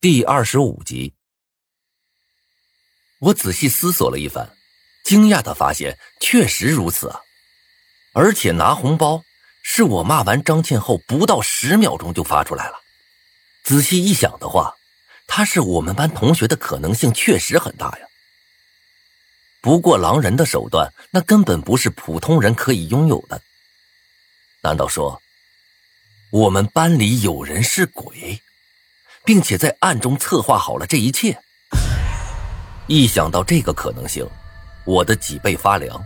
第二十五集，我仔细思索了一番，惊讶的发现确实如此啊！而且拿红包是我骂完张倩后不到十秒钟就发出来了。仔细一想的话，他是我们班同学的可能性确实很大呀。不过狼人的手段那根本不是普通人可以拥有的。难道说我们班里有人是鬼？并且在暗中策划好了这一切。一想到这个可能性，我的脊背发凉。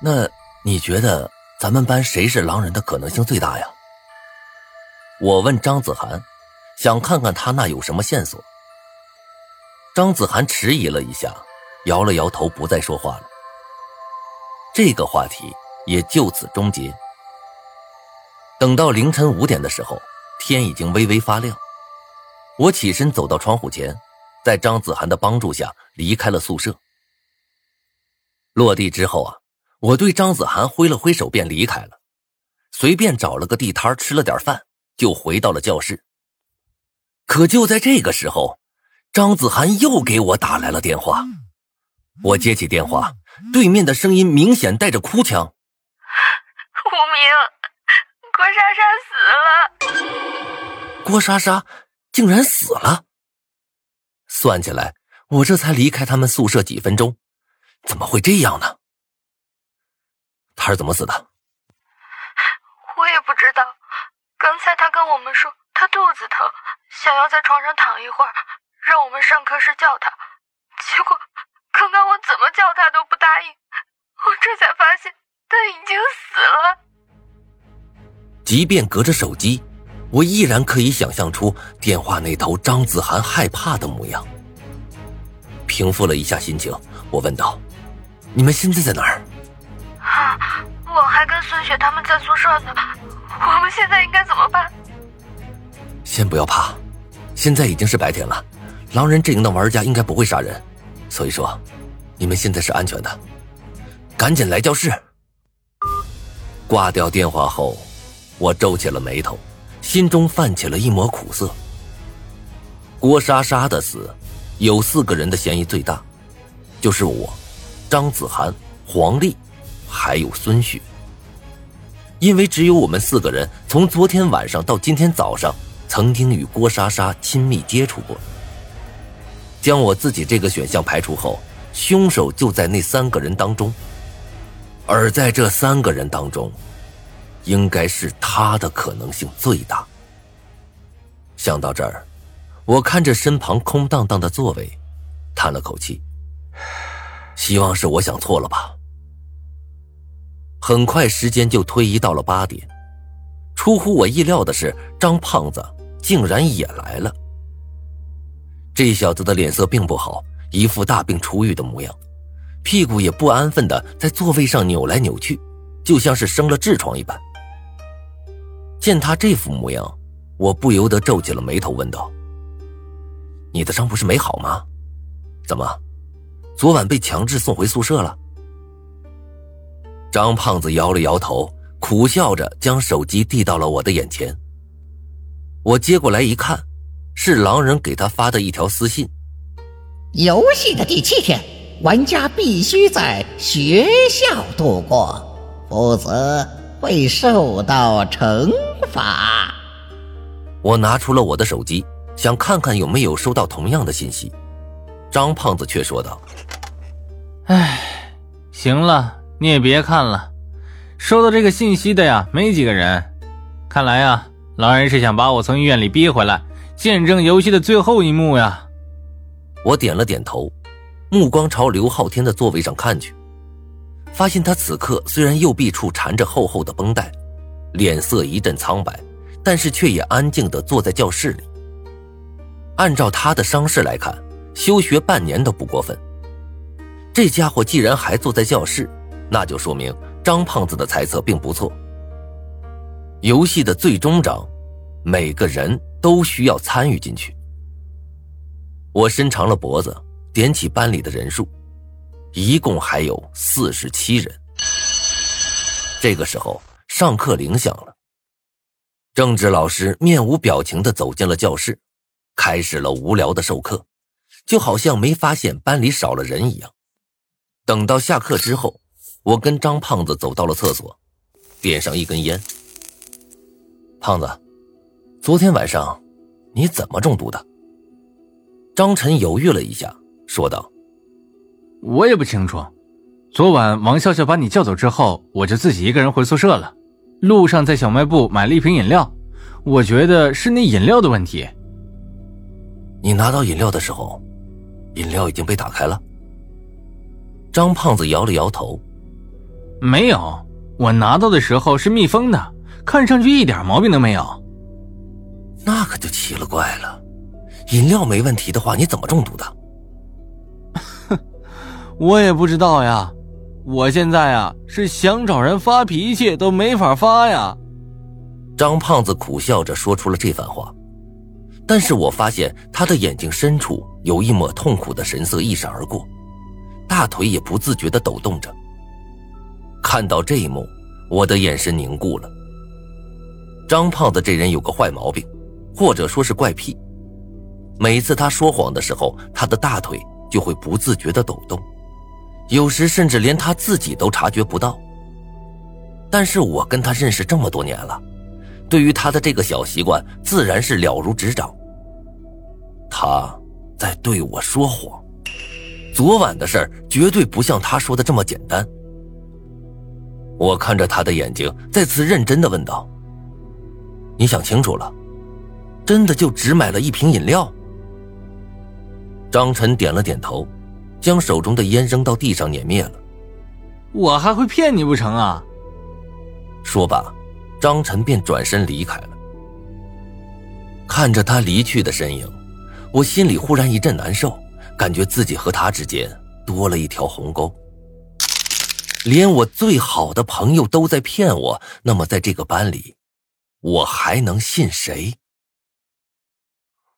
那你觉得咱们班谁是狼人的可能性最大呀？我问张子涵，想看看他那有什么线索。张子涵迟疑了一下，摇了摇头，不再说话了。这个话题也就此终结。等到凌晨五点的时候，天已经微微发亮。我起身走到窗户前，在张子涵的帮助下离开了宿舍。落地之后啊，我对张子涵挥了挥手便离开了，随便找了个地摊吃了点饭，就回到了教室。可就在这个时候，张子涵又给我打来了电话。我接起电话，对面的声音明显带着哭腔：“无名，郭莎莎死了。”郭莎莎。竟然死了！算起来，我这才离开他们宿舍几分钟，怎么会这样呢？他是怎么死的？我也不知道。刚才他跟我们说他肚子疼，想要在床上躺一会儿，让我们上课时叫他。结果刚刚我怎么叫他都不答应，我这才发现他已经死了。即便隔着手机。我依然可以想象出电话那头张子涵害怕的模样。平复了一下心情，我问道：“你们现在在哪儿？”“啊，我还跟孙雪他们在宿舍呢。我们现在应该怎么办？”“先不要怕，现在已经是白天了，狼人阵营的玩家应该不会杀人，所以说，你们现在是安全的。赶紧来教室。”挂掉电话后，我皱起了眉头。心中泛起了一抹苦涩。郭莎莎的死，有四个人的嫌疑最大，就是我、张子涵、黄丽，还有孙雪。因为只有我们四个人从昨天晚上到今天早上，曾经与郭莎莎亲密接触过。将我自己这个选项排除后，凶手就在那三个人当中。而在这三个人当中。应该是他的可能性最大。想到这儿，我看着身旁空荡荡的座位，叹了口气，希望是我想错了吧。很快，时间就推移到了八点。出乎我意料的是，张胖子竟然也来了。这小子的脸色并不好，一副大病初愈的模样，屁股也不安分的在座位上扭来扭去，就像是生了痔疮一般。见他这副模样，我不由得皱起了眉头，问道：“你的伤不是没好吗？怎么，昨晚被强制送回宿舍了？”张胖子摇了摇头，苦笑着将手机递到了我的眼前。我接过来一看，是狼人给他发的一条私信：“游戏的第七天，玩家必须在学校度过，否则会受到惩。”罚，我拿出了我的手机，想看看有没有收到同样的信息。张胖子却说道：“哎，行了，你也别看了，收到这个信息的呀，没几个人。看来呀，狼人是想把我从医院里逼回来，见证游戏的最后一幕呀。”我点了点头，目光朝刘昊天的座位上看去，发现他此刻虽然右臂处缠着厚厚的绷带。脸色一阵苍白，但是却也安静的坐在教室里。按照他的伤势来看，休学半年都不过分。这家伙既然还坐在教室，那就说明张胖子的猜测并不错。游戏的最终章，每个人都需要参与进去。我伸长了脖子，点起班里的人数，一共还有四十七人。这个时候。上课铃响了，政治老师面无表情的走进了教室，开始了无聊的授课，就好像没发现班里少了人一样。等到下课之后，我跟张胖子走到了厕所，点上一根烟。胖子，昨天晚上你怎么中毒的？张晨犹豫了一下，说道：“我也不清楚。昨晚王笑笑把你叫走之后，我就自己一个人回宿舍了。路上在小卖部买了一瓶饮料，我觉得是那饮料的问题。你拿到饮料的时候，饮料已经被打开了。”张胖子摇了摇头：“没有，我拿到的时候是密封的，看上去一点毛病都没有。那可就奇了怪了。”饮料没问题的话，你怎么中毒的？我也不知道呀。我现在啊，是想找人发脾气都没法发呀。张胖子苦笑着说出了这番话，但是我发现他的眼睛深处有一抹痛苦的神色一闪而过，大腿也不自觉的抖动着。看到这一幕，我的眼神凝固了。张胖子这人有个坏毛病，或者说是怪癖。每次他说谎的时候，他的大腿就会不自觉的抖动，有时甚至连他自己都察觉不到。但是我跟他认识这么多年了，对于他的这个小习惯，自然是了如指掌。他在对我说谎，昨晚的事儿绝对不像他说的这么简单。我看着他的眼睛，再次认真的问道：“你想清楚了，真的就只买了一瓶饮料？”张晨点了点头，将手中的烟扔到地上碾灭了。我还会骗你不成啊？说罢，张晨便转身离开了。看着他离去的身影，我心里忽然一阵难受，感觉自己和他之间多了一条鸿沟。连我最好的朋友都在骗我，那么在这个班里，我还能信谁？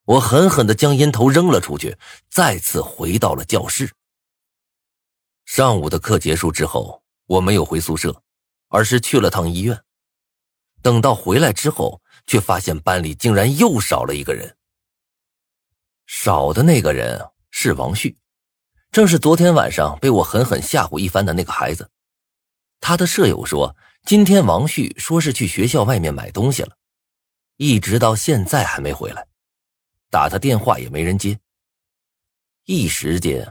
我狠狠的将烟头扔了出去，再次回到了教室。上午的课结束之后，我没有回宿舍，而是去了趟医院。等到回来之后，却发现班里竟然又少了一个人。少的那个人是王旭，正是昨天晚上被我狠狠吓唬一番的那个孩子。他的舍友说，今天王旭说是去学校外面买东西了，一直到现在还没回来。打他电话也没人接，一时间，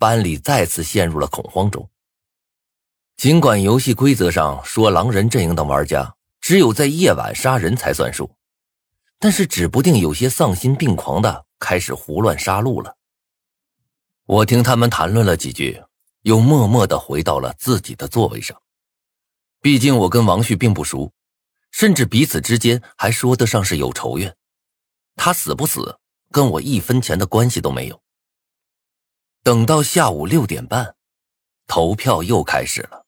班里再次陷入了恐慌中。尽管游戏规则上说狼人阵营的玩家只有在夜晚杀人才算数，但是指不定有些丧心病狂的开始胡乱杀戮了。我听他们谈论了几句，又默默的回到了自己的座位上。毕竟我跟王旭并不熟，甚至彼此之间还说得上是有仇怨。他死不死，跟我一分钱的关系都没有。等到下午六点半，投票又开始了。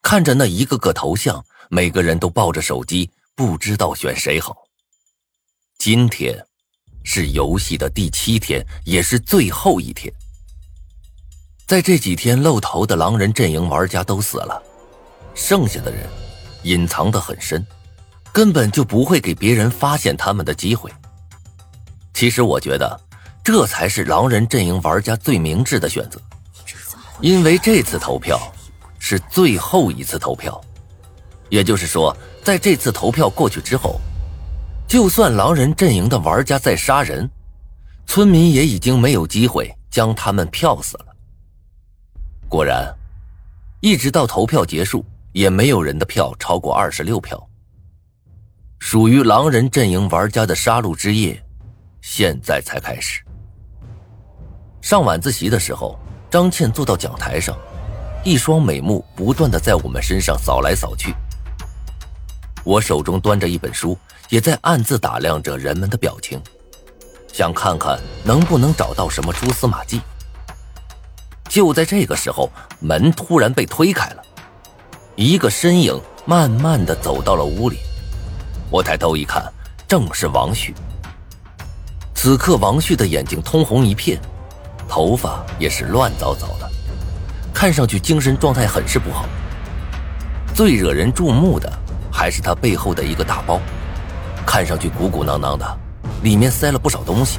看着那一个个头像，每个人都抱着手机，不知道选谁好。今天是游戏的第七天，也是最后一天。在这几天露头的狼人阵营玩家都死了，剩下的人隐藏的很深。根本就不会给别人发现他们的机会。其实我觉得，这才是狼人阵营玩家最明智的选择，因为这次投票是最后一次投票，也就是说，在这次投票过去之后，就算狼人阵营的玩家在杀人，村民也已经没有机会将他们票死了。果然，一直到投票结束，也没有人的票超过二十六票。属于狼人阵营玩家的杀戮之夜，现在才开始。上晚自习的时候，张倩坐到讲台上，一双美目不断的在我们身上扫来扫去。我手中端着一本书，也在暗自打量着人们的表情，想看看能不能找到什么蛛丝马迹。就在这个时候，门突然被推开了，一个身影慢慢的走到了屋里。我抬头一看，正是王旭。此刻，王旭的眼睛通红一片，头发也是乱糟糟的，看上去精神状态很是不好。最惹人注目的还是他背后的一个大包，看上去鼓鼓囊囊的，里面塞了不少东西，